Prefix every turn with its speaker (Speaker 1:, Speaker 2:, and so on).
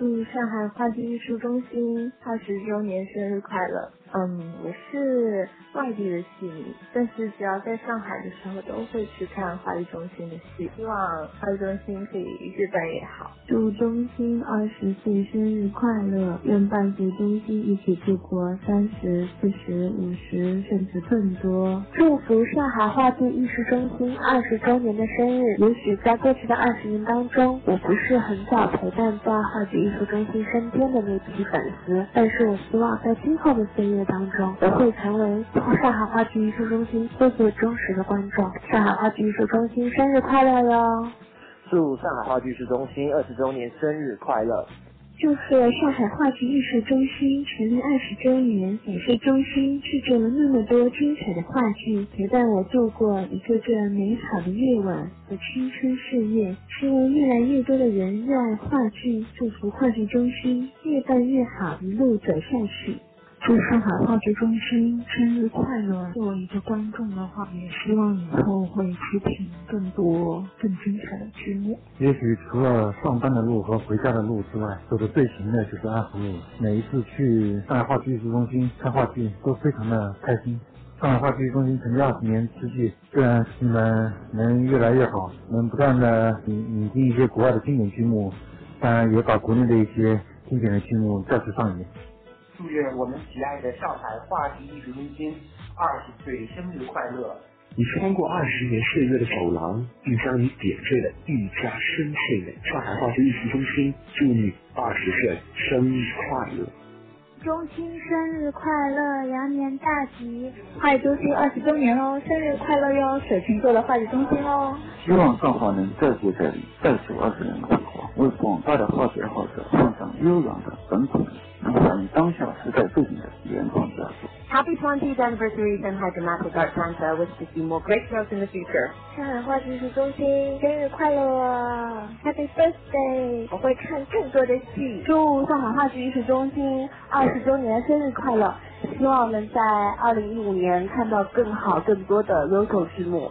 Speaker 1: 祝上海话剧艺术中心二十周年生日快乐！嗯，我是外地的戏迷，但是只要在上海的时候都会去看话剧中心的戏。希望话剧中心可以越办越好。
Speaker 2: 祝中心二十岁生日快乐！愿伴随中心一起度过三十、四十、五十，甚至更多。
Speaker 3: 祝福上海话剧艺术中心二十周年的生日！也许在过去的二十年当中，我不是很早陪伴在话剧艺术中心身边的那批粉丝，但是我希望在今后的岁月。当中，我会成为上海话剧艺术中心最最忠实的观众。上海话剧艺术中心生日快乐哟！
Speaker 4: 祝上海话剧艺术中心二十周年生日快乐！
Speaker 3: 祝贺上海话剧艺术中心成立二十周年！感谢中心制作了那么多精彩的话剧，陪伴我度过一个个美好的夜晚和青春岁月。希望越来越多的人热爱话剧，祝福话剧中心越办越好，一路走下去。
Speaker 2: 祝上海话剧中心生日快乐！作为一个观众的话，也希望以后会出品更多更精彩的剧目。
Speaker 5: 也许除了上班的路和回家的路之外，走的最勤的就是安福路。每一次去上海话剧艺术中心看话剧，都非常的开心。上海话剧中心成立二十年之际，愿你们能越来越好，能不断的引引进一些国外的经典剧目，当然也把国内的一些经典的剧目再次上演。
Speaker 6: 祝愿我们喜爱的上海话剧艺术中心二十岁生日快乐！
Speaker 7: 你穿过二十年岁月的走廊，并将你点缀的愈加深邃美。上海话剧艺术中心祝你二十岁生日快乐！
Speaker 3: 中心生日快乐，羊年大吉！话剧中心二十周年哦，生日快乐哟！水瓶座的话剧中心哦。
Speaker 8: 希望上华能再接再厉，再走二十年的辉煌，为广大的话剧爱好者奉上悠扬的本土。能反映当下时代背景的原创佳作。
Speaker 9: Happy 20th anniversary Shanghai Dramatic Art Center. Wish to see more great shows in the future.
Speaker 3: 上海话剧艺术中心生日快乐！Happy birthday！我会看更多的戏。祝上海话剧艺术中心二十周年生日快乐！希望能在二零一五年看到更好、更多的优秀剧目。